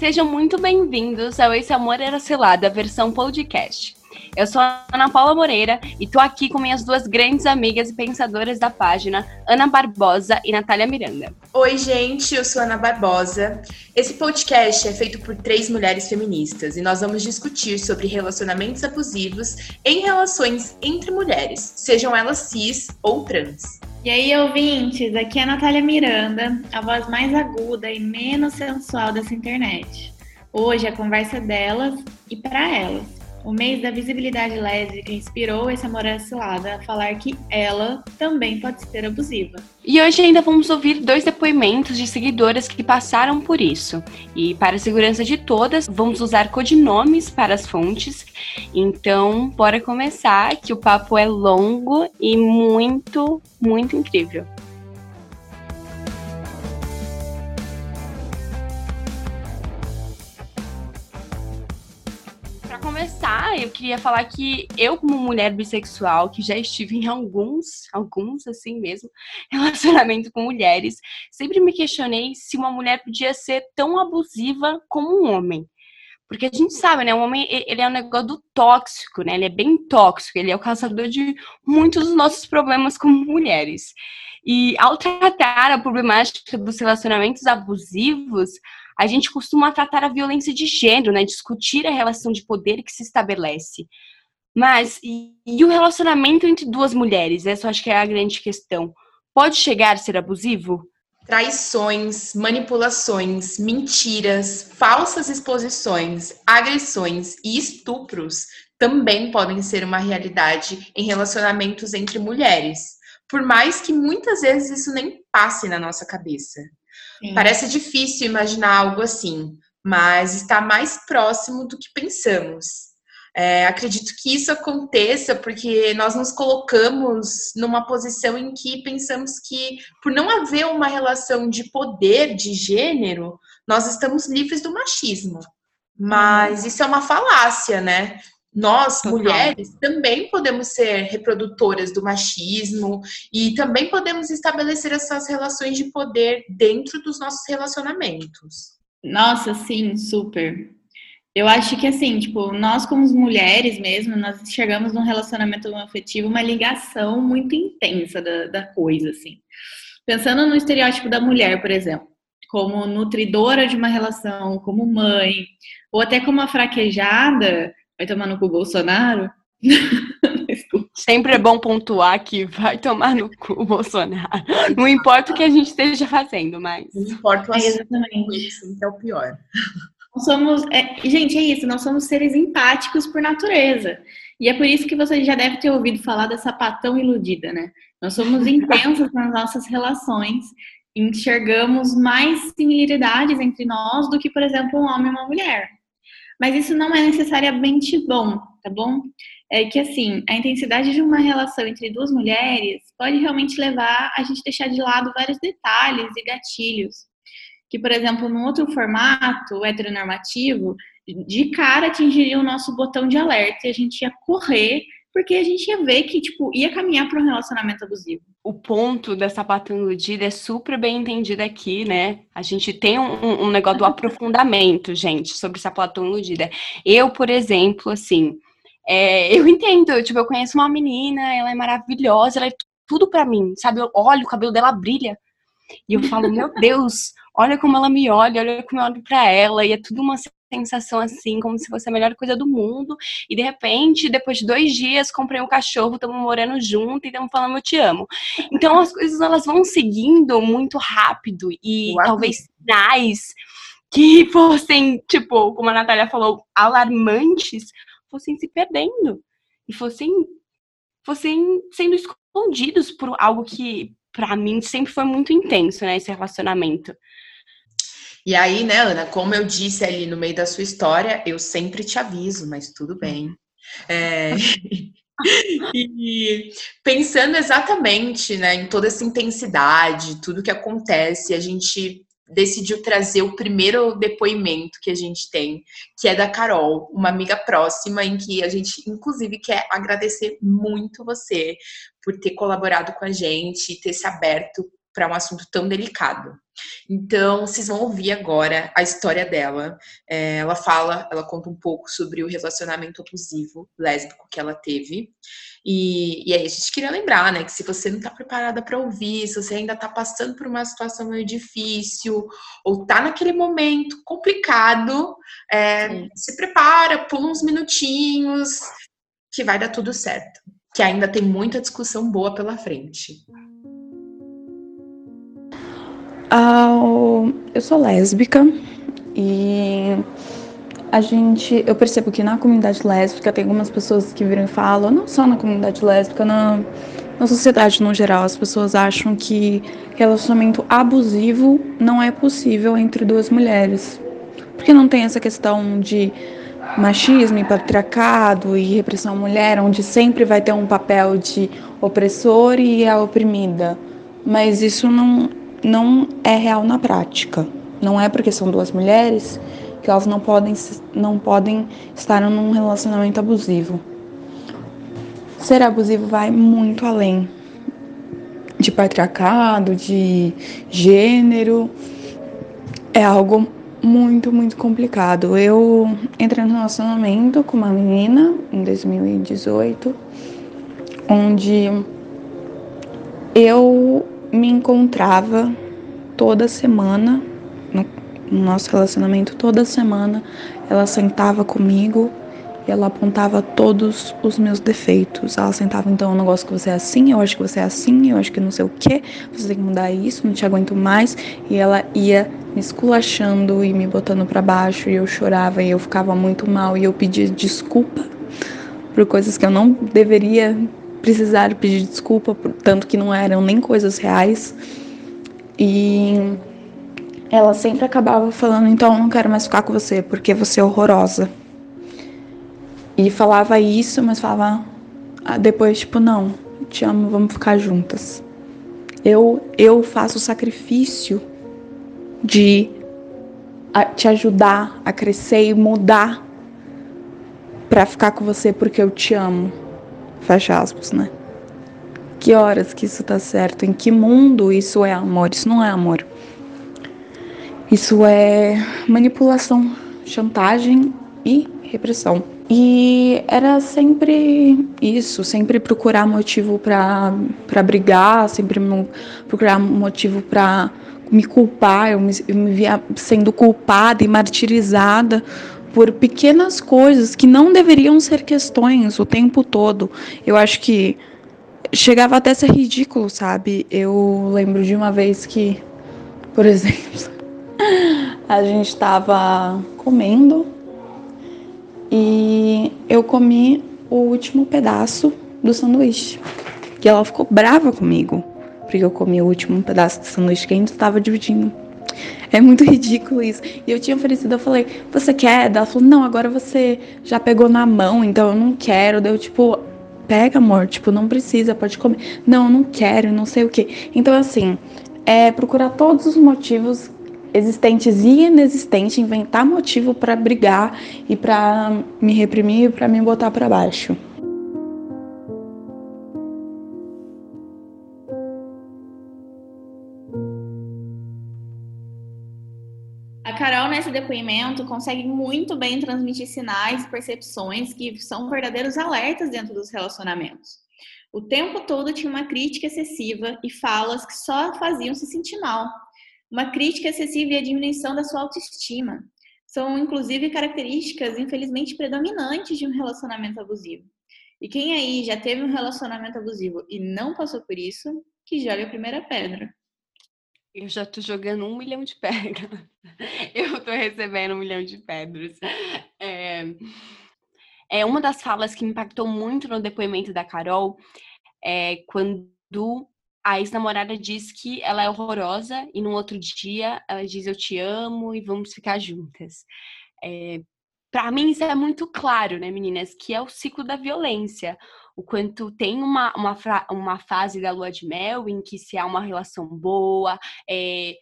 Sejam muito bem-vindos ao Esse Amor Era Selada, versão podcast. Eu sou a Ana Paula Moreira e tô aqui com minhas duas grandes amigas e pensadoras da página, Ana Barbosa e Natália Miranda. Oi, gente, eu sou Ana Barbosa. Esse podcast é feito por três mulheres feministas e nós vamos discutir sobre relacionamentos abusivos em relações entre mulheres, sejam elas cis ou trans. E aí, ouvintes, aqui é a Natália Miranda, a voz mais aguda e menos sensual dessa internet. Hoje a conversa é delas e para elas. O mês da visibilidade lésbica inspirou esse amor cilada a falar que ela também pode ser abusiva. E hoje ainda vamos ouvir dois depoimentos de seguidoras que passaram por isso. E para a segurança de todas, vamos usar codinomes para as fontes. Então, bora começar, que o papo é longo e muito, muito incrível. Começar, eu queria falar que eu, como mulher bissexual, que já estive em alguns, alguns assim mesmo, relacionamento com mulheres, sempre me questionei se uma mulher podia ser tão abusiva como um homem. Porque a gente sabe, né? O homem, ele é um negócio do tóxico, né? Ele é bem tóxico, ele é o causador de muitos dos nossos problemas como mulheres. E ao tratar a problemática dos relacionamentos abusivos, a gente costuma tratar a violência de gênero, né? Discutir a relação de poder que se estabelece. Mas, e, e o relacionamento entre duas mulheres? Essa eu acho que é a grande questão. Pode chegar a ser abusivo? Traições, manipulações, mentiras, falsas exposições, agressões e estupros também podem ser uma realidade em relacionamentos entre mulheres, por mais que muitas vezes isso nem passe na nossa cabeça. Sim. Parece difícil imaginar algo assim, mas está mais próximo do que pensamos. É, acredito que isso aconteça porque nós nos colocamos numa posição em que pensamos que, por não haver uma relação de poder, de gênero, nós estamos livres do machismo. Mas uhum. isso é uma falácia, né? Nós, Total. mulheres, também podemos ser reprodutoras do machismo e também podemos estabelecer essas relações de poder dentro dos nossos relacionamentos. Nossa, sim, super. Eu acho que assim, tipo, nós como mulheres mesmo, nós chegamos num relacionamento afetivo uma ligação muito intensa da, da coisa, assim. Pensando no estereótipo da mulher, por exemplo, como nutridora de uma relação, como mãe, ou até como a fraquejada, vai tomar no cu Bolsonaro. Sempre é bom pontuar que vai tomar no cu Bolsonaro. Não importa o que a gente esteja fazendo, mas. Não importa o assunto, é exatamente. isso é o pior. Nós somos. É, gente, é isso, nós somos seres empáticos por natureza. E é por isso que você já deve ter ouvido falar da sapatão iludida, né? Nós somos intensos nas nossas relações, enxergamos mais similaridades entre nós do que, por exemplo, um homem e uma mulher. Mas isso não é necessariamente bom, tá bom? É que assim, a intensidade de uma relação entre duas mulheres pode realmente levar a gente deixar de lado vários detalhes e gatilhos. Que, por exemplo, num outro formato heteronormativo, de cara atingiria o nosso botão de alerta e a gente ia correr porque a gente ia ver que, tipo, ia caminhar para um relacionamento abusivo. O ponto da sapatão iludida é super bem entendido aqui, né? A gente tem um, um negócio do aprofundamento, gente, sobre sapatão iludida. Eu, por exemplo, assim, é, eu entendo, tipo, eu conheço uma menina, ela é maravilhosa, ela é tudo para mim, sabe? Eu olho, o cabelo dela brilha. E eu falo, meu Deus, olha como ela me olha, olha como eu olho pra ela, e é tudo uma sensação assim, como se fosse a melhor coisa do mundo. E de repente, depois de dois dias, comprei um cachorro, estamos morando junto e estamos falando eu te amo. Então as coisas elas vão seguindo muito rápido e Uau. talvez sinais que fossem, tipo, como a Natália falou, alarmantes, fossem se perdendo e fossem, fossem sendo escondidos por algo que para mim sempre foi muito intenso, né, esse relacionamento. E aí, né, Ana, como eu disse ali no meio da sua história, eu sempre te aviso, mas tudo bem. É... e pensando exatamente né, em toda essa intensidade, tudo que acontece, a gente decidiu trazer o primeiro depoimento que a gente tem, que é da Carol, uma amiga próxima, em que a gente, inclusive, quer agradecer muito você por ter colaborado com a gente, ter se aberto para um assunto tão delicado. Então, vocês vão ouvir agora a história dela. É, ela fala, ela conta um pouco sobre o relacionamento abusivo lésbico que ela teve. E, e aí a gente queria lembrar, né, que se você não está preparada para ouvir, se você ainda está passando por uma situação meio difícil, ou está naquele momento complicado, é, se prepara, pula uns minutinhos, que vai dar tudo certo. Que ainda tem muita discussão boa pela frente. Eu sou lésbica e a gente, eu percebo que na comunidade lésbica tem algumas pessoas que viram e falam, não só na comunidade lésbica, na, na sociedade no geral, as pessoas acham que relacionamento abusivo não é possível entre duas mulheres. Porque não tem essa questão de machismo e patriarcado e repressão à mulher, onde sempre vai ter um papel de opressor e a oprimida. Mas isso não, não é real na prática. Não é porque são duas mulheres que elas não podem, não podem estar num relacionamento abusivo. Ser abusivo vai muito além de patriarcado, de gênero. É algo muito, muito complicado. Eu entrei no relacionamento com uma menina em 2018, onde eu me encontrava toda semana, no, no nosso relacionamento, toda semana, ela sentava comigo e ela apontava todos os meus defeitos. Ela sentava, então, eu não gosto que você é assim, eu acho que você é assim, eu acho que não sei o que, você tem que mudar isso, não te aguento mais. E ela ia me esculachando e me botando para baixo, e eu chorava e eu ficava muito mal, e eu pedia desculpa por coisas que eu não deveria precisar pedir desculpa, tanto que não eram nem coisas reais. E ela sempre acabava falando: então eu não quero mais ficar com você porque você é horrorosa. E falava isso, mas falava ah, depois, tipo, não, te amo, vamos ficar juntas. Eu, eu faço o sacrifício de te ajudar a crescer e mudar para ficar com você porque eu te amo. Fecha aspas, né? Que horas que isso tá certo? Em que mundo isso é amor? Isso não é amor. Isso é manipulação, chantagem e repressão. E era sempre isso, sempre procurar motivo para brigar, sempre procurar motivo para me culpar. Eu me, eu me via sendo culpada e martirizada por pequenas coisas que não deveriam ser questões o tempo todo. Eu acho que chegava até a ser ridículo, sabe? Eu lembro de uma vez que, por exemplo, a gente estava comendo e eu comi o último pedaço do sanduíche. E ela ficou brava comigo, porque eu comi o último pedaço do sanduíche que a gente estava dividindo. É muito ridículo isso. E eu tinha oferecido, eu falei, você quer? Ela falou, não, agora você já pegou na mão, então eu não quero. Deu tipo, pega, amor, tipo, não precisa, pode comer. Não, não quero, não sei o que. Então, assim, é procurar todos os motivos existentes e inexistentes, inventar motivo para brigar e para me reprimir, para me botar para baixo. Nesse depoimento, consegue muito bem transmitir sinais e percepções que são verdadeiros alertas dentro dos relacionamentos. O tempo todo tinha uma crítica excessiva e falas que só faziam se sentir mal. Uma crítica excessiva e a diminuição da sua autoestima. São, inclusive, características, infelizmente, predominantes de um relacionamento abusivo. E quem aí já teve um relacionamento abusivo e não passou por isso, que jogue a primeira pedra. Eu já tô jogando um milhão de pedras. Eu tô recebendo um milhão de pedras. É, é uma das falas que me impactou muito no depoimento da Carol é quando a ex-namorada diz que ela é horrorosa e no outro dia ela diz eu te amo e vamos ficar juntas. É, para mim isso é muito claro, né, meninas, que é o ciclo da violência. O quanto tem uma, uma, uma fase da lua de mel em que se há uma relação boa, é,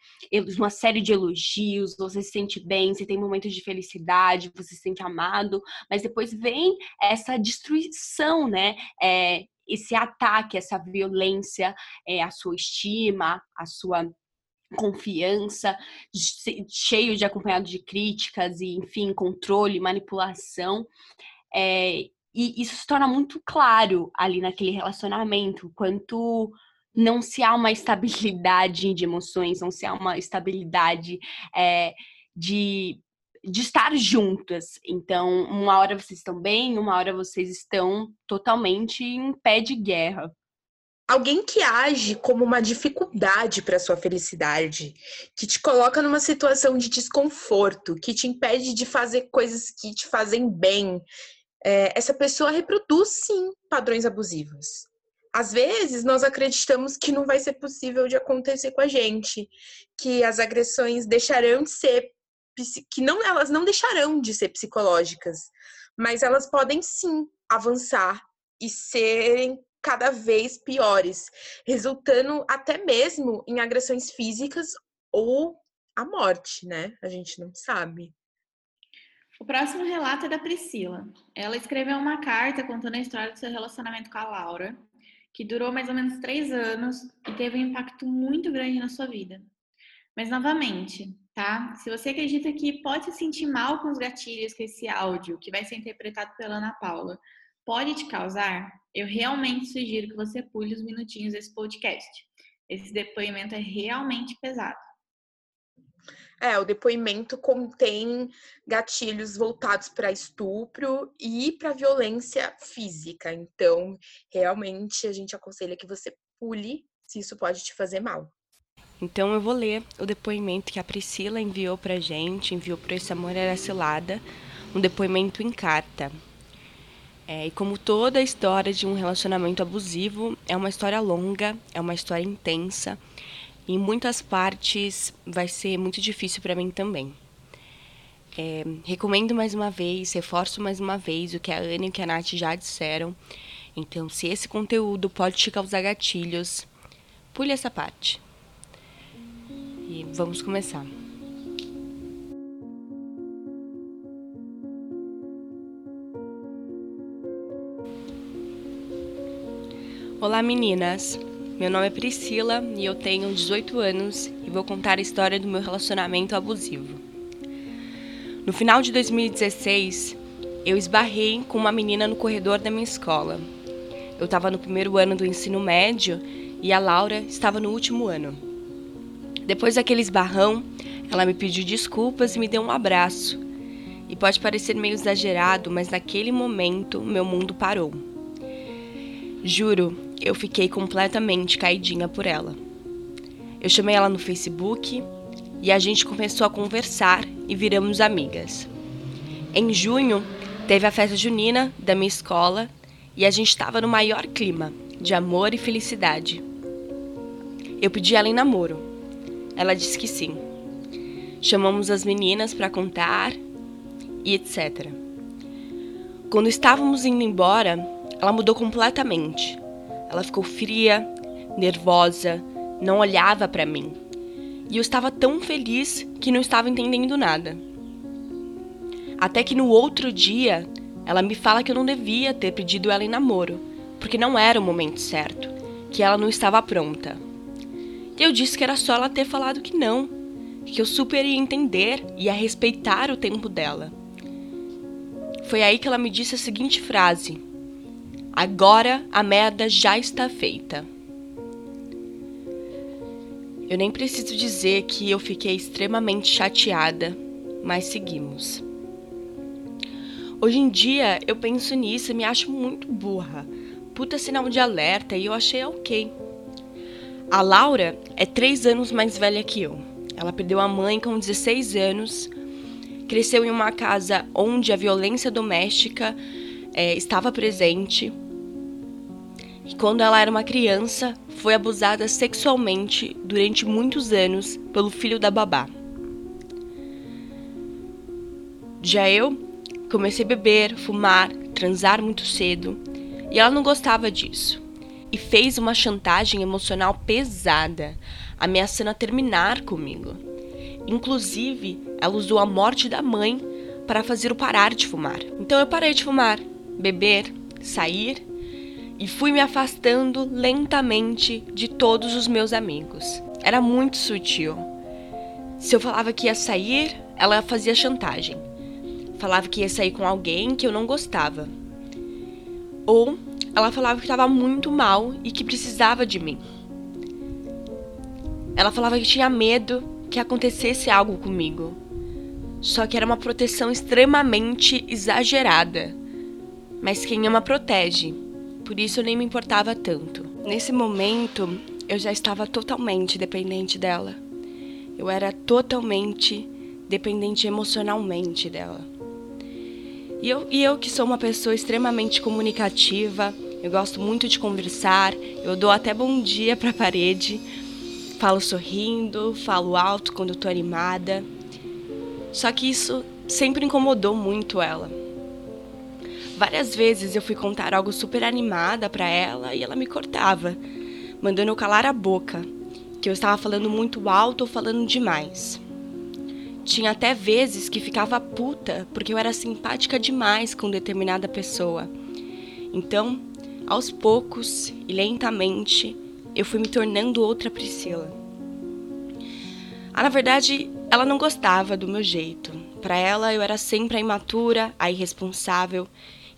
uma série de elogios, você se sente bem, você tem momentos de felicidade, você se sente amado, mas depois vem essa destruição, né? É, esse ataque, essa violência é, à sua estima, à sua confiança, cheio de acompanhado de críticas e, enfim, controle, manipulação. É, e isso se torna muito claro ali naquele relacionamento, quanto não se há uma estabilidade de emoções, não se há uma estabilidade é, de, de estar juntas. Então, uma hora vocês estão bem, uma hora vocês estão totalmente em pé de guerra. Alguém que age como uma dificuldade para sua felicidade, que te coloca numa situação de desconforto, que te impede de fazer coisas que te fazem bem. É, essa pessoa reproduz sim padrões abusivos. Às vezes nós acreditamos que não vai ser possível de acontecer com a gente, que as agressões deixarão de ser que não elas não deixarão de ser psicológicas, mas elas podem sim avançar e serem cada vez piores, resultando até mesmo em agressões físicas ou a morte, né? A gente não sabe. O próximo relato é da Priscila. Ela escreveu uma carta contando a história do seu relacionamento com a Laura, que durou mais ou menos três anos e teve um impacto muito grande na sua vida. Mas, novamente, tá? Se você acredita que pode se sentir mal com os gatilhos que esse áudio, que vai ser interpretado pela Ana Paula, pode te causar, eu realmente sugiro que você pule os minutinhos desse podcast. Esse depoimento é realmente pesado. É, o depoimento contém gatilhos voltados para estupro e para violência física. Então, realmente, a gente aconselha que você pule se isso pode te fazer mal. Então, eu vou ler o depoimento que a Priscila enviou para gente, enviou para esse Amor Era Cilada, um depoimento em carta. É, e como toda a história de um relacionamento abusivo, é uma história longa, é uma história intensa. Em muitas partes vai ser muito difícil para mim também. É, recomendo mais uma vez, reforço mais uma vez o que a Ana e o que a Nath já disseram. Então, se esse conteúdo pode te causar gatilhos, pule essa parte. E vamos começar. Olá meninas, meu nome é Priscila e eu tenho 18 anos e vou contar a história do meu relacionamento abusivo. No final de 2016, eu esbarrei com uma menina no corredor da minha escola. Eu estava no primeiro ano do ensino médio e a Laura estava no último ano. Depois daquele esbarrão, ela me pediu desculpas e me deu um abraço. E pode parecer meio exagerado, mas naquele momento meu mundo parou. Juro, eu fiquei completamente caidinha por ela. Eu chamei ela no Facebook e a gente começou a conversar e viramos amigas. Em junho, teve a festa junina da minha escola e a gente estava no maior clima de amor e felicidade. Eu pedi ela em namoro. Ela disse que sim. Chamamos as meninas para contar e etc. Quando estávamos indo embora, ela mudou completamente. Ela ficou fria, nervosa, não olhava para mim. E eu estava tão feliz que não estava entendendo nada. Até que no outro dia, ela me fala que eu não devia ter pedido ela em namoro, porque não era o momento certo, que ela não estava pronta. E eu disse que era só ela ter falado que não, que eu super ia entender e ia respeitar o tempo dela. Foi aí que ela me disse a seguinte frase: Agora a merda já está feita. Eu nem preciso dizer que eu fiquei extremamente chateada, mas seguimos. Hoje em dia eu penso nisso e me acho muito burra. Puta sinal de alerta e eu achei ok. A Laura é três anos mais velha que eu. Ela perdeu a mãe com 16 anos, cresceu em uma casa onde a violência doméstica é, estava presente e quando ela era uma criança, foi abusada sexualmente durante muitos anos pelo filho da babá. Já eu Comecei a beber, fumar, transar muito cedo, e ela não gostava disso. E fez uma chantagem emocional pesada, ameaçando a terminar comigo. Inclusive, ela usou a morte da mãe para fazer o parar de fumar. Então eu parei de fumar, beber, sair e fui me afastando lentamente de todos os meus amigos. Era muito sutil. Se eu falava que ia sair, ela fazia chantagem. Falava que ia sair com alguém que eu não gostava. Ou ela falava que estava muito mal e que precisava de mim. Ela falava que tinha medo que acontecesse algo comigo. Só que era uma proteção extremamente exagerada. Mas quem ama protege. Por isso eu nem me importava tanto. Nesse momento, eu já estava totalmente dependente dela. Eu era totalmente dependente emocionalmente dela. E eu, e eu que sou uma pessoa extremamente comunicativa, eu gosto muito de conversar, eu dou até bom dia para a parede, falo sorrindo, falo alto quando estou animada. Só que isso sempre incomodou muito ela. Várias vezes eu fui contar algo super animada para ela e ela me cortava, mandando eu calar a boca, que eu estava falando muito alto ou falando demais. Tinha até vezes que ficava puta porque eu era simpática demais com determinada pessoa. Então, aos poucos e lentamente, eu fui me tornando outra Priscila. Ah, na verdade, ela não gostava do meu jeito. Para ela, eu era sempre a imatura, a irresponsável,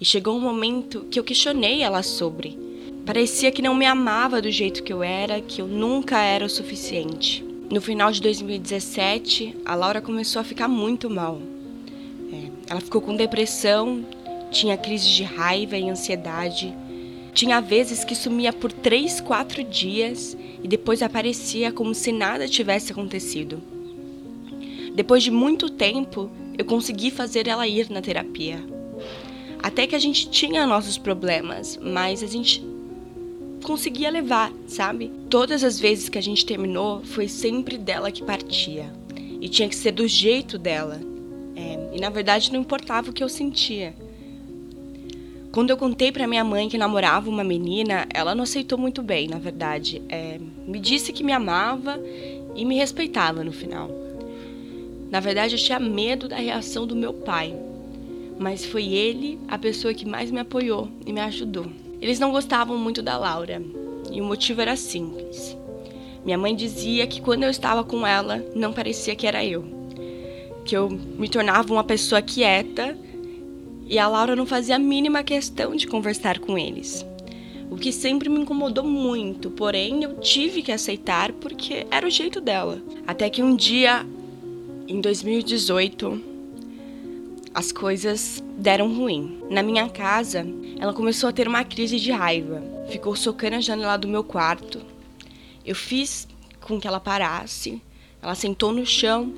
e chegou um momento que eu questionei ela sobre. Parecia que não me amava do jeito que eu era, que eu nunca era o suficiente. No final de 2017, a Laura começou a ficar muito mal. É, ela ficou com depressão, tinha crise de raiva e ansiedade. Tinha vezes que sumia por três, quatro dias e depois aparecia como se nada tivesse acontecido. Depois de muito tempo, eu consegui fazer ela ir na terapia. Até que a gente tinha nossos problemas, mas a gente conseguia levar, sabe? Todas as vezes que a gente terminou, foi sempre dela que partia. E tinha que ser do jeito dela. É, e na verdade não importava o que eu sentia. Quando eu contei para minha mãe que namorava uma menina, ela não aceitou muito bem, na verdade. É, me disse que me amava e me respeitava no final. Na verdade, eu tinha medo da reação do meu pai, mas foi ele a pessoa que mais me apoiou e me ajudou. Eles não gostavam muito da Laura e o motivo era simples. Minha mãe dizia que quando eu estava com ela, não parecia que era eu. Que eu me tornava uma pessoa quieta e a Laura não fazia a mínima questão de conversar com eles. O que sempre me incomodou muito, porém eu tive que aceitar porque era o jeito dela. Até que um dia, em 2018, as coisas deram ruim. Na minha casa, ela começou a ter uma crise de raiva. Ficou socando a janela do meu quarto. Eu fiz com que ela parasse. Ela sentou no chão,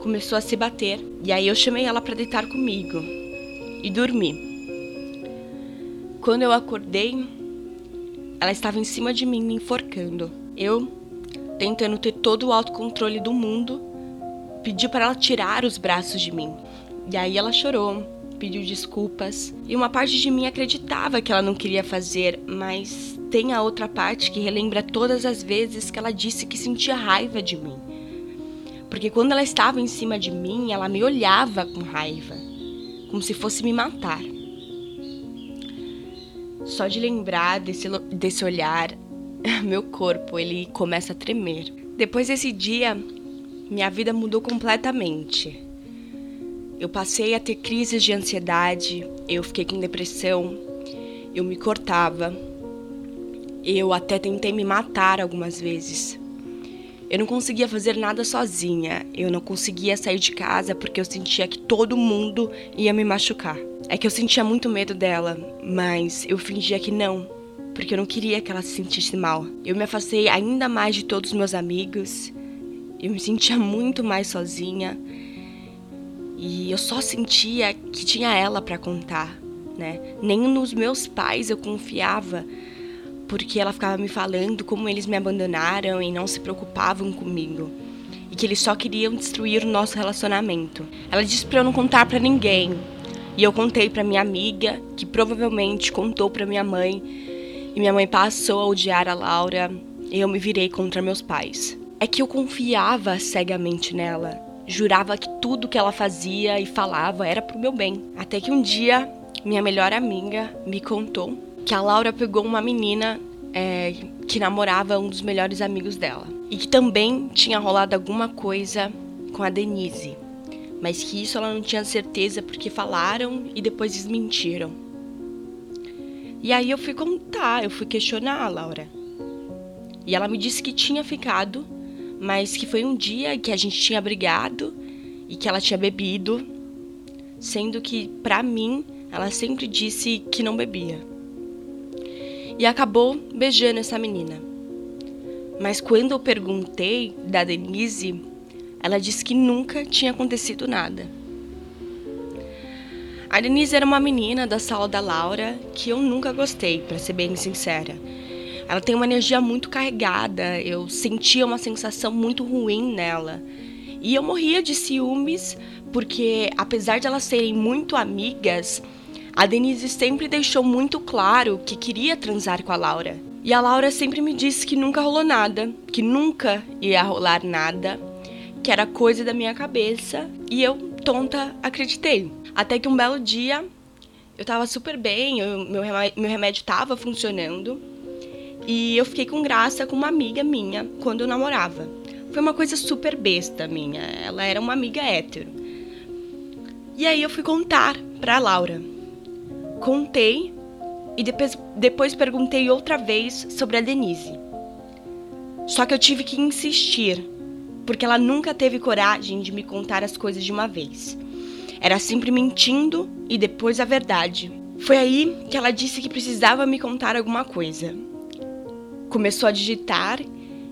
começou a se bater. E aí eu chamei ela para deitar comigo e dormi. Quando eu acordei, ela estava em cima de mim me enforcando. Eu, tentando ter todo o autocontrole do mundo, pedi para ela tirar os braços de mim. E aí ela chorou, pediu desculpas. E uma parte de mim acreditava que ela não queria fazer, mas tem a outra parte que relembra todas as vezes que ela disse que sentia raiva de mim. Porque quando ela estava em cima de mim, ela me olhava com raiva como se fosse me matar. Só de lembrar desse, desse olhar, meu corpo ele começa a tremer. Depois desse dia, minha vida mudou completamente. Eu passei a ter crises de ansiedade, eu fiquei com depressão, eu me cortava, eu até tentei me matar algumas vezes. Eu não conseguia fazer nada sozinha. Eu não conseguia sair de casa porque eu sentia que todo mundo ia me machucar. É que eu sentia muito medo dela, mas eu fingia que não, porque eu não queria que ela se sentisse mal. Eu me afastei ainda mais de todos os meus amigos. Eu me sentia muito mais sozinha. E eu só sentia que tinha ela para contar, né? Nem nos meus pais eu confiava porque ela ficava me falando como eles me abandonaram e não se preocupavam comigo. E que eles só queriam destruir o nosso relacionamento. Ela disse para eu não contar para ninguém. E eu contei para minha amiga, que provavelmente contou para minha mãe, e minha mãe passou a odiar a Laura, e eu me virei contra meus pais. É que eu confiava cegamente nela, jurava que tudo que ela fazia e falava era pro meu bem. Até que um dia, minha melhor amiga me contou que a Laura pegou uma menina é, que namorava um dos melhores amigos dela. E que também tinha rolado alguma coisa com a Denise mas que isso ela não tinha certeza porque falaram e depois desmentiram. E aí eu fui contar, eu fui questionar a Laura. E ela me disse que tinha ficado, mas que foi um dia que a gente tinha brigado e que ela tinha bebido, sendo que para mim ela sempre disse que não bebia. E acabou beijando essa menina. Mas quando eu perguntei da Denise, ela disse que nunca tinha acontecido nada. A Denise era uma menina da sala da Laura que eu nunca gostei, para ser bem sincera. Ela tem uma energia muito carregada, eu sentia uma sensação muito ruim nela. E eu morria de ciúmes porque, apesar de elas serem muito amigas, a Denise sempre deixou muito claro que queria transar com a Laura. E a Laura sempre me disse que nunca rolou nada, que nunca ia rolar nada que era coisa da minha cabeça e eu, tonta, acreditei. Até que um belo dia eu tava super bem, eu, meu, remédio, meu remédio tava funcionando e eu fiquei com graça com uma amiga minha quando eu namorava. Foi uma coisa super besta minha, ela era uma amiga hétero. E aí eu fui contar pra Laura. Contei e depois, depois perguntei outra vez sobre a Denise. Só que eu tive que insistir porque ela nunca teve coragem de me contar as coisas de uma vez. Era sempre mentindo e depois a verdade. Foi aí que ela disse que precisava me contar alguma coisa. Começou a digitar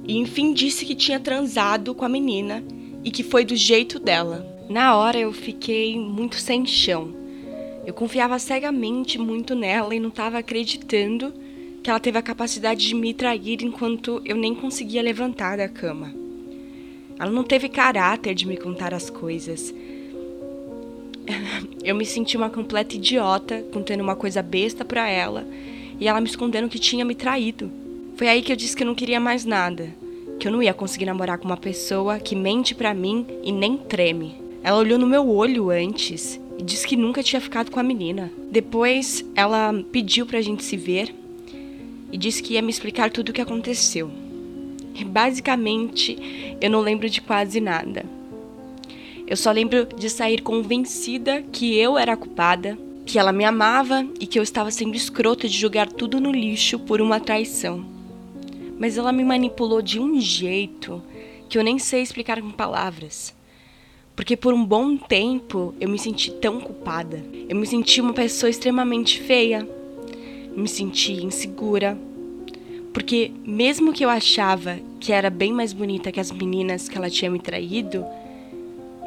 e enfim disse que tinha transado com a menina e que foi do jeito dela. Na hora eu fiquei muito sem chão. Eu confiava cegamente muito nela e não estava acreditando que ela teve a capacidade de me trair enquanto eu nem conseguia levantar da cama. Ela não teve caráter de me contar as coisas. Eu me senti uma completa idiota contando uma coisa besta para ela e ela me escondendo que tinha me traído. Foi aí que eu disse que eu não queria mais nada, que eu não ia conseguir namorar com uma pessoa que mente para mim e nem treme. Ela olhou no meu olho antes e disse que nunca tinha ficado com a menina. Depois, ela pediu pra gente se ver e disse que ia me explicar tudo o que aconteceu. Basicamente, eu não lembro de quase nada. Eu só lembro de sair convencida que eu era a culpada, que ela me amava e que eu estava sendo escrota de jogar tudo no lixo por uma traição. Mas ela me manipulou de um jeito que eu nem sei explicar com palavras. Porque por um bom tempo eu me senti tão culpada. Eu me senti uma pessoa extremamente feia. Me senti insegura, porque mesmo que eu achava que era bem mais bonita que as meninas que ela tinha me traído,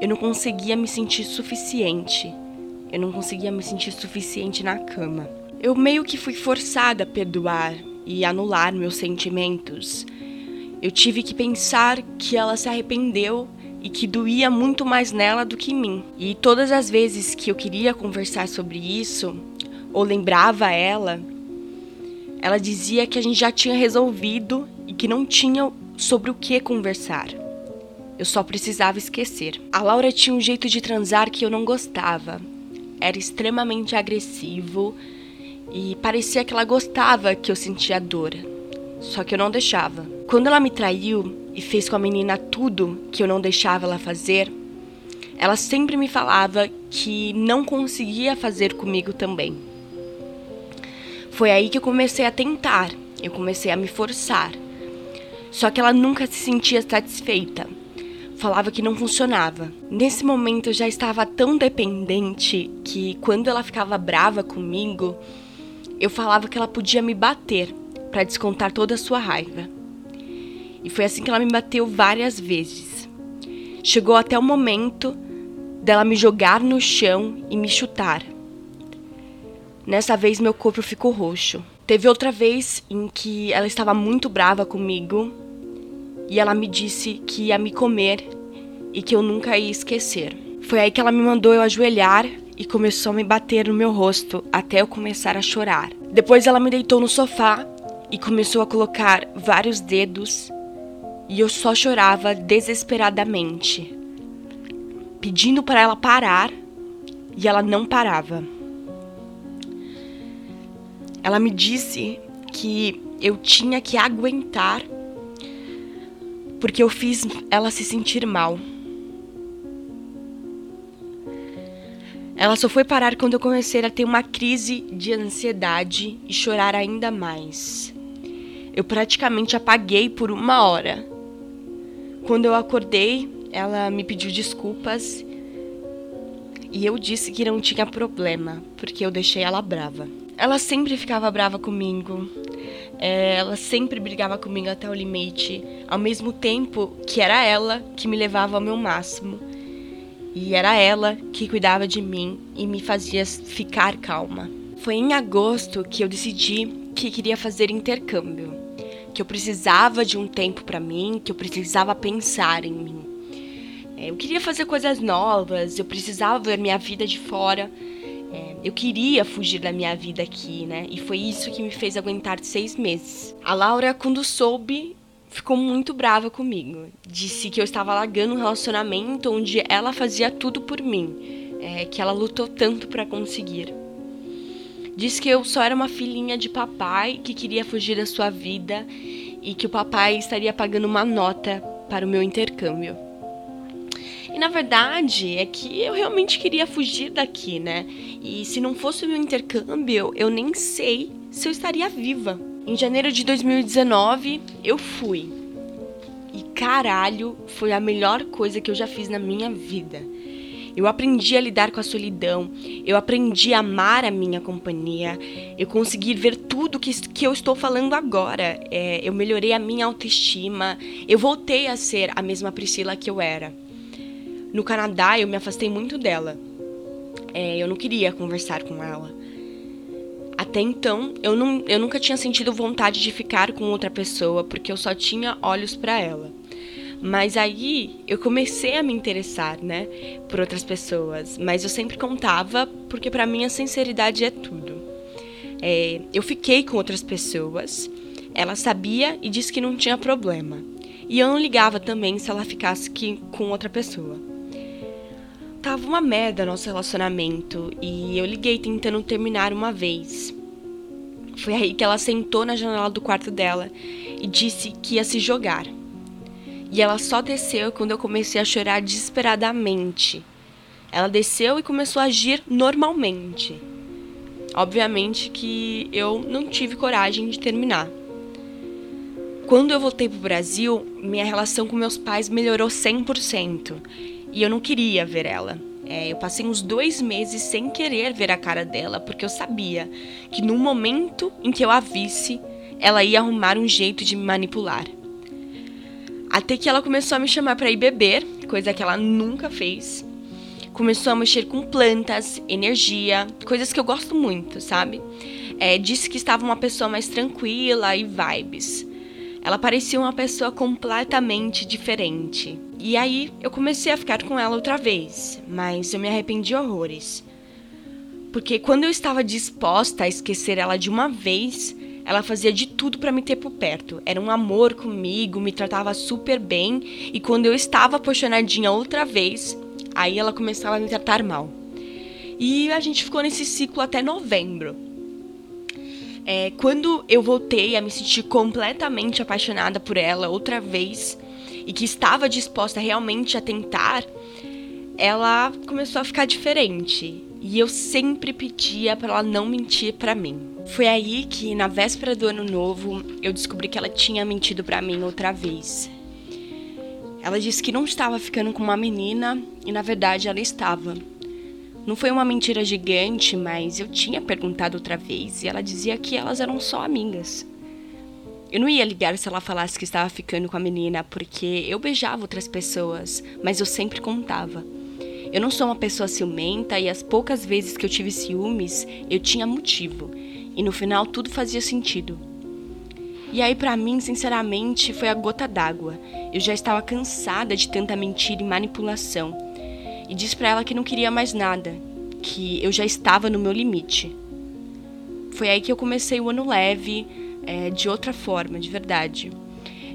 eu não conseguia me sentir suficiente. Eu não conseguia me sentir suficiente na cama. Eu meio que fui forçada a perdoar e anular meus sentimentos. Eu tive que pensar que ela se arrependeu e que doía muito mais nela do que em mim. E todas as vezes que eu queria conversar sobre isso, ou lembrava ela, ela dizia que a gente já tinha resolvido e que não tinha sobre o que conversar. Eu só precisava esquecer. A Laura tinha um jeito de transar que eu não gostava. Era extremamente agressivo e parecia que ela gostava que eu sentia dor. Só que eu não deixava. Quando ela me traiu e fez com a menina tudo que eu não deixava ela fazer, ela sempre me falava que não conseguia fazer comigo também. Foi aí que eu comecei a tentar, eu comecei a me forçar. Só que ela nunca se sentia satisfeita. Falava que não funcionava. Nesse momento eu já estava tão dependente que quando ela ficava brava comigo, eu falava que ela podia me bater para descontar toda a sua raiva. E foi assim que ela me bateu várias vezes. Chegou até o momento dela me jogar no chão e me chutar. Nessa vez meu corpo ficou roxo. Teve outra vez em que ela estava muito brava comigo e ela me disse que ia me comer e que eu nunca ia esquecer. Foi aí que ela me mandou eu ajoelhar e começou a me bater no meu rosto até eu começar a chorar. Depois ela me deitou no sofá e começou a colocar vários dedos e eu só chorava desesperadamente, pedindo para ela parar e ela não parava. Ela me disse que eu tinha que aguentar porque eu fiz ela se sentir mal. Ela só foi parar quando eu comecei a ter uma crise de ansiedade e chorar ainda mais. Eu praticamente apaguei por uma hora. Quando eu acordei, ela me pediu desculpas e eu disse que não tinha problema, porque eu deixei ela brava. Ela sempre ficava brava comigo, é, ela sempre brigava comigo até o limite, ao mesmo tempo que era ela que me levava ao meu máximo. E era ela que cuidava de mim e me fazia ficar calma. Foi em agosto que eu decidi que queria fazer intercâmbio, que eu precisava de um tempo para mim, que eu precisava pensar em mim. É, eu queria fazer coisas novas, eu precisava ver minha vida de fora. É, eu queria fugir da minha vida aqui, né? E foi isso que me fez aguentar seis meses. A Laura, quando soube, ficou muito brava comigo. Disse que eu estava largando um relacionamento onde ela fazia tudo por mim, é, que ela lutou tanto para conseguir. Disse que eu só era uma filhinha de papai que queria fugir da sua vida e que o papai estaria pagando uma nota para o meu intercâmbio. E na verdade é que eu realmente queria fugir daqui, né? E se não fosse o meu intercâmbio, eu nem sei se eu estaria viva. Em janeiro de 2019, eu fui. E caralho, foi a melhor coisa que eu já fiz na minha vida. Eu aprendi a lidar com a solidão, eu aprendi a amar a minha companhia, eu consegui ver tudo que, que eu estou falando agora. É, eu melhorei a minha autoestima, eu voltei a ser a mesma Priscila que eu era. No Canadá, eu me afastei muito dela. É, eu não queria conversar com ela. Até então, eu, não, eu nunca tinha sentido vontade de ficar com outra pessoa porque eu só tinha olhos para ela. Mas aí eu comecei a me interessar, né, por outras pessoas. Mas eu sempre contava porque para mim a sinceridade é tudo. É, eu fiquei com outras pessoas. Ela sabia e disse que não tinha problema. E eu não ligava também se ela ficasse com outra pessoa. Tava uma merda nosso relacionamento e eu liguei tentando terminar uma vez. Foi aí que ela sentou na janela do quarto dela e disse que ia se jogar. E ela só desceu quando eu comecei a chorar desesperadamente. Ela desceu e começou a agir normalmente. Obviamente que eu não tive coragem de terminar. Quando eu voltei pro Brasil, minha relação com meus pais melhorou 100% e eu não queria ver ela. É, eu passei uns dois meses sem querer ver a cara dela, porque eu sabia que no momento em que eu a visse, ela ia arrumar um jeito de me manipular. Até que ela começou a me chamar para ir beber, coisa que ela nunca fez. Começou a mexer com plantas, energia, coisas que eu gosto muito, sabe? É, disse que estava uma pessoa mais tranquila e vibes. Ela parecia uma pessoa completamente diferente. E aí eu comecei a ficar com ela outra vez, mas eu me arrependi horrores. Porque quando eu estava disposta a esquecer ela de uma vez, ela fazia de tudo para me ter por perto. Era um amor comigo, me tratava super bem, e quando eu estava apaixonadinha outra vez, aí ela começava a me tratar mal. E a gente ficou nesse ciclo até novembro. É, quando eu voltei a me sentir completamente apaixonada por ela outra vez, e que estava disposta realmente a tentar, ela começou a ficar diferente. E eu sempre pedia para ela não mentir para mim. Foi aí que, na véspera do ano novo, eu descobri que ela tinha mentido para mim outra vez. Ela disse que não estava ficando com uma menina e, na verdade, ela estava. Não foi uma mentira gigante, mas eu tinha perguntado outra vez e ela dizia que elas eram só amigas. Eu não ia ligar se ela falasse que estava ficando com a menina, porque eu beijava outras pessoas, mas eu sempre contava. Eu não sou uma pessoa ciumenta e as poucas vezes que eu tive ciúmes, eu tinha motivo. E no final tudo fazia sentido. E aí para mim, sinceramente, foi a gota d'água. Eu já estava cansada de tanta mentira e manipulação. E disse para ela que não queria mais nada, que eu já estava no meu limite. Foi aí que eu comecei o ano leve, é, de outra forma, de verdade.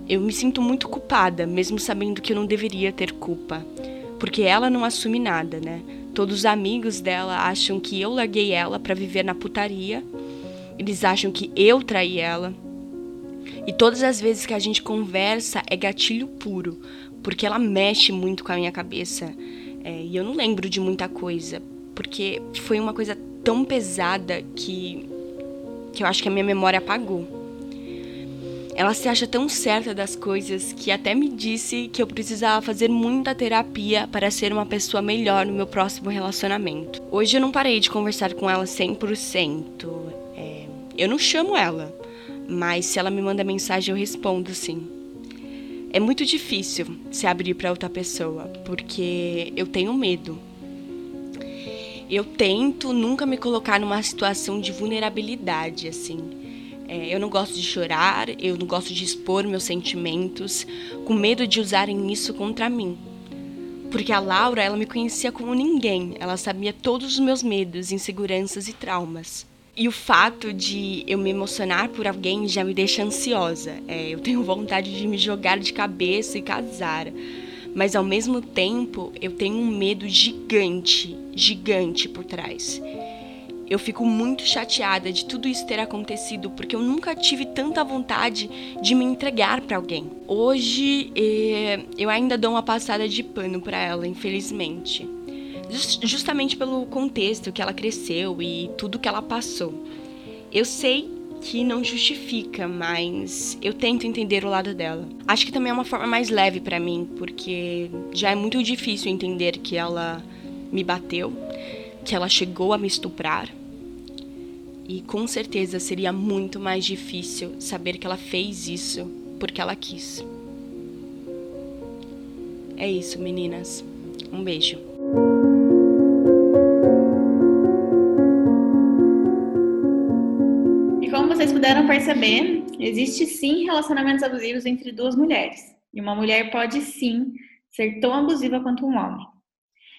Eu me sinto muito culpada, mesmo sabendo que eu não deveria ter culpa. Porque ela não assume nada, né? Todos os amigos dela acham que eu larguei ela para viver na putaria. Eles acham que eu traí ela. E todas as vezes que a gente conversa é gatilho puro, porque ela mexe muito com a minha cabeça. É, e eu não lembro de muita coisa, porque foi uma coisa tão pesada que que eu acho que a minha memória apagou. Ela se acha tão certa das coisas que até me disse que eu precisava fazer muita terapia para ser uma pessoa melhor no meu próximo relacionamento. Hoje eu não parei de conversar com ela 100%. É, eu não chamo ela, mas se ela me manda mensagem eu respondo sim. É muito difícil se abrir para outra pessoa, porque eu tenho medo eu tento nunca me colocar numa situação de vulnerabilidade, assim. É, eu não gosto de chorar, eu não gosto de expor meus sentimentos, com medo de usarem isso contra mim. Porque a Laura, ela me conhecia como ninguém, ela sabia todos os meus medos, inseguranças e traumas. E o fato de eu me emocionar por alguém já me deixa ansiosa. É, eu tenho vontade de me jogar de cabeça e casar mas ao mesmo tempo eu tenho um medo gigante, gigante por trás. Eu fico muito chateada de tudo isso ter acontecido porque eu nunca tive tanta vontade de me entregar para alguém. Hoje eh, eu ainda dou uma passada de pano para ela, infelizmente. Justamente pelo contexto que ela cresceu e tudo que ela passou. Eu sei que não justifica, mas eu tento entender o lado dela. Acho que também é uma forma mais leve para mim, porque já é muito difícil entender que ela me bateu, que ela chegou a me estuprar. E com certeza seria muito mais difícil saber que ela fez isso porque ela quis. É isso, meninas. Um beijo. Vocês puderam perceber, existe sim relacionamentos abusivos entre duas mulheres. E uma mulher pode sim ser tão abusiva quanto um homem.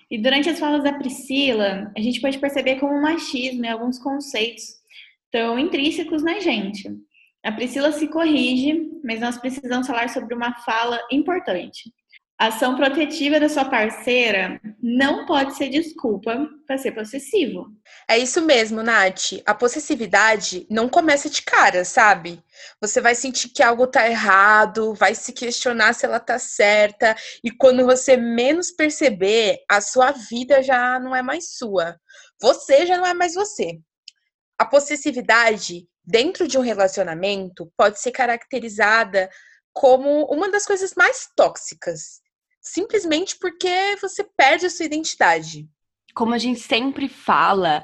E durante as falas da Priscila, a gente pode perceber como o machismo e alguns conceitos estão intrínsecos na gente. A Priscila se corrige, mas nós precisamos falar sobre uma fala importante. A ação protetiva da sua parceira não pode ser desculpa para ser possessivo. É isso mesmo, Nath. A possessividade não começa de cara, sabe? Você vai sentir que algo tá errado, vai se questionar se ela tá certa, e quando você menos perceber, a sua vida já não é mais sua. Você já não é mais você. A possessividade dentro de um relacionamento pode ser caracterizada como uma das coisas mais tóxicas simplesmente porque você perde a sua identidade. Como a gente sempre fala,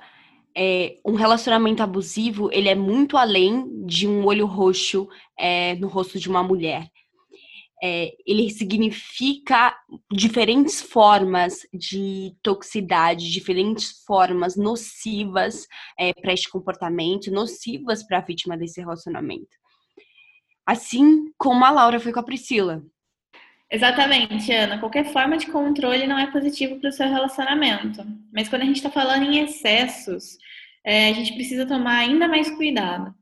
é, um relacionamento abusivo ele é muito além de um olho roxo é, no rosto de uma mulher. É, ele significa diferentes formas de toxicidade, diferentes formas nocivas é, para este comportamento, nocivas para a vítima desse relacionamento. Assim como a Laura foi com a Priscila. Exatamente, Ana. Qualquer forma de controle não é positivo para o seu relacionamento. Mas quando a gente está falando em excessos, é, a gente precisa tomar ainda mais cuidado.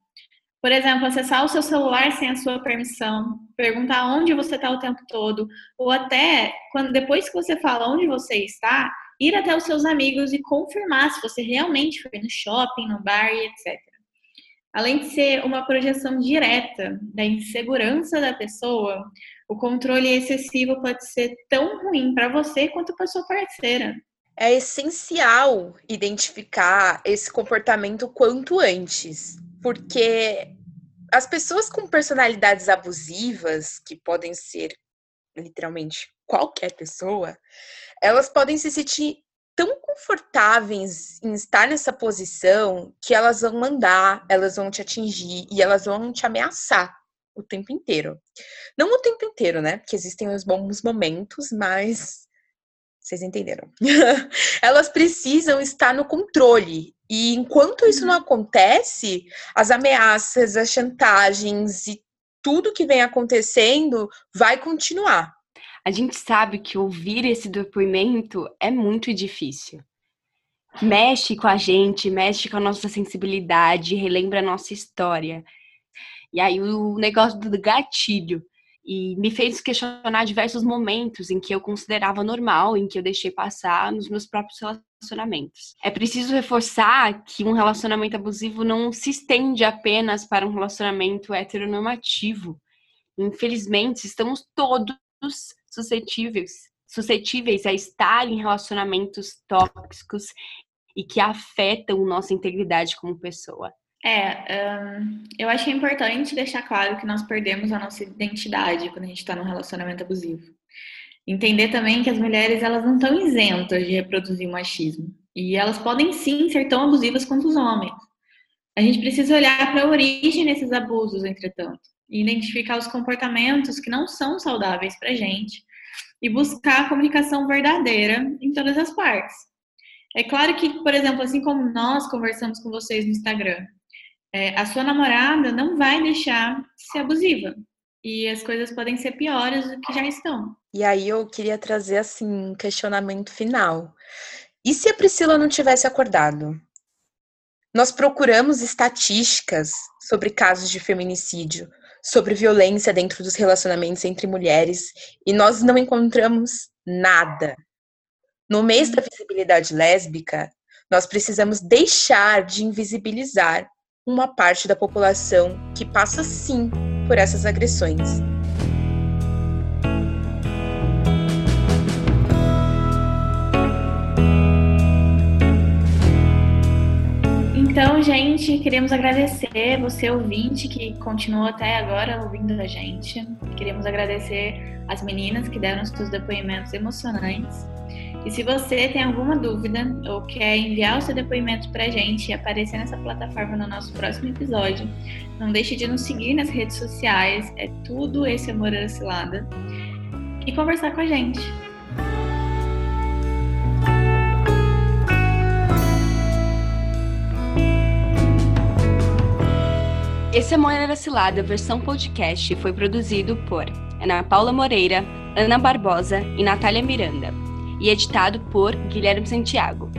Por exemplo, acessar o seu celular sem a sua permissão, perguntar onde você está o tempo todo, ou até quando depois que você fala onde você está, ir até os seus amigos e confirmar se você realmente foi no shopping, no bar etc. Além de ser uma projeção direta da insegurança da pessoa, o controle excessivo pode ser tão ruim para você quanto para sua parceira. É essencial identificar esse comportamento quanto antes, porque as pessoas com personalidades abusivas, que podem ser literalmente qualquer pessoa, elas podem se sentir tão confortáveis em estar nessa posição que elas vão mandar, elas vão te atingir e elas vão te ameaçar o tempo inteiro. Não o tempo inteiro, né? Porque existem os bons momentos, mas vocês entenderam. Elas precisam estar no controle. E enquanto isso não uhum. acontece, as ameaças, as chantagens e tudo que vem acontecendo vai continuar. A gente sabe que ouvir esse depoimento é muito difícil. mexe com a gente, mexe com a nossa sensibilidade, relembra a nossa história. E aí o negócio do gatilho e me fez questionar diversos momentos em que eu considerava normal, em que eu deixei passar nos meus próprios relacionamentos. É preciso reforçar que um relacionamento abusivo não se estende apenas para um relacionamento heteronormativo. Infelizmente, estamos todos suscetíveis, suscetíveis a estar em relacionamentos tóxicos e que afetam nossa integridade como pessoa. É, um, eu acho importante deixar claro que nós perdemos a nossa identidade quando a gente está num relacionamento abusivo. Entender também que as mulheres elas não estão isentas de reproduzir o machismo. E elas podem sim ser tão abusivas quanto os homens. A gente precisa olhar para a origem desses abusos, entretanto, e identificar os comportamentos que não são saudáveis para a gente e buscar a comunicação verdadeira em todas as partes. É claro que, por exemplo, assim como nós conversamos com vocês no Instagram, é, a sua namorada não vai deixar ser abusiva. E as coisas podem ser piores do que já estão. E aí eu queria trazer assim um questionamento final. E se a Priscila não tivesse acordado? Nós procuramos estatísticas sobre casos de feminicídio, sobre violência dentro dos relacionamentos entre mulheres, e nós não encontramos nada. No mês da visibilidade lésbica, nós precisamos deixar de invisibilizar uma parte da população que passa sim por essas agressões. Então, gente, queremos agradecer você, ouvinte, que continuou até agora ouvindo a gente. Queremos agradecer as meninas que deram seus depoimentos emocionantes. E se você tem alguma dúvida ou quer enviar o seu depoimento para a gente e aparecer nessa plataforma no nosso próximo episódio, não deixe de nos seguir nas redes sociais, é tudo esse amor cilada, e conversar com a gente. Esse Amor Era Cilada, versão podcast, foi produzido por Ana Paula Moreira, Ana Barbosa e Natália Miranda e editado por Guilherme Santiago.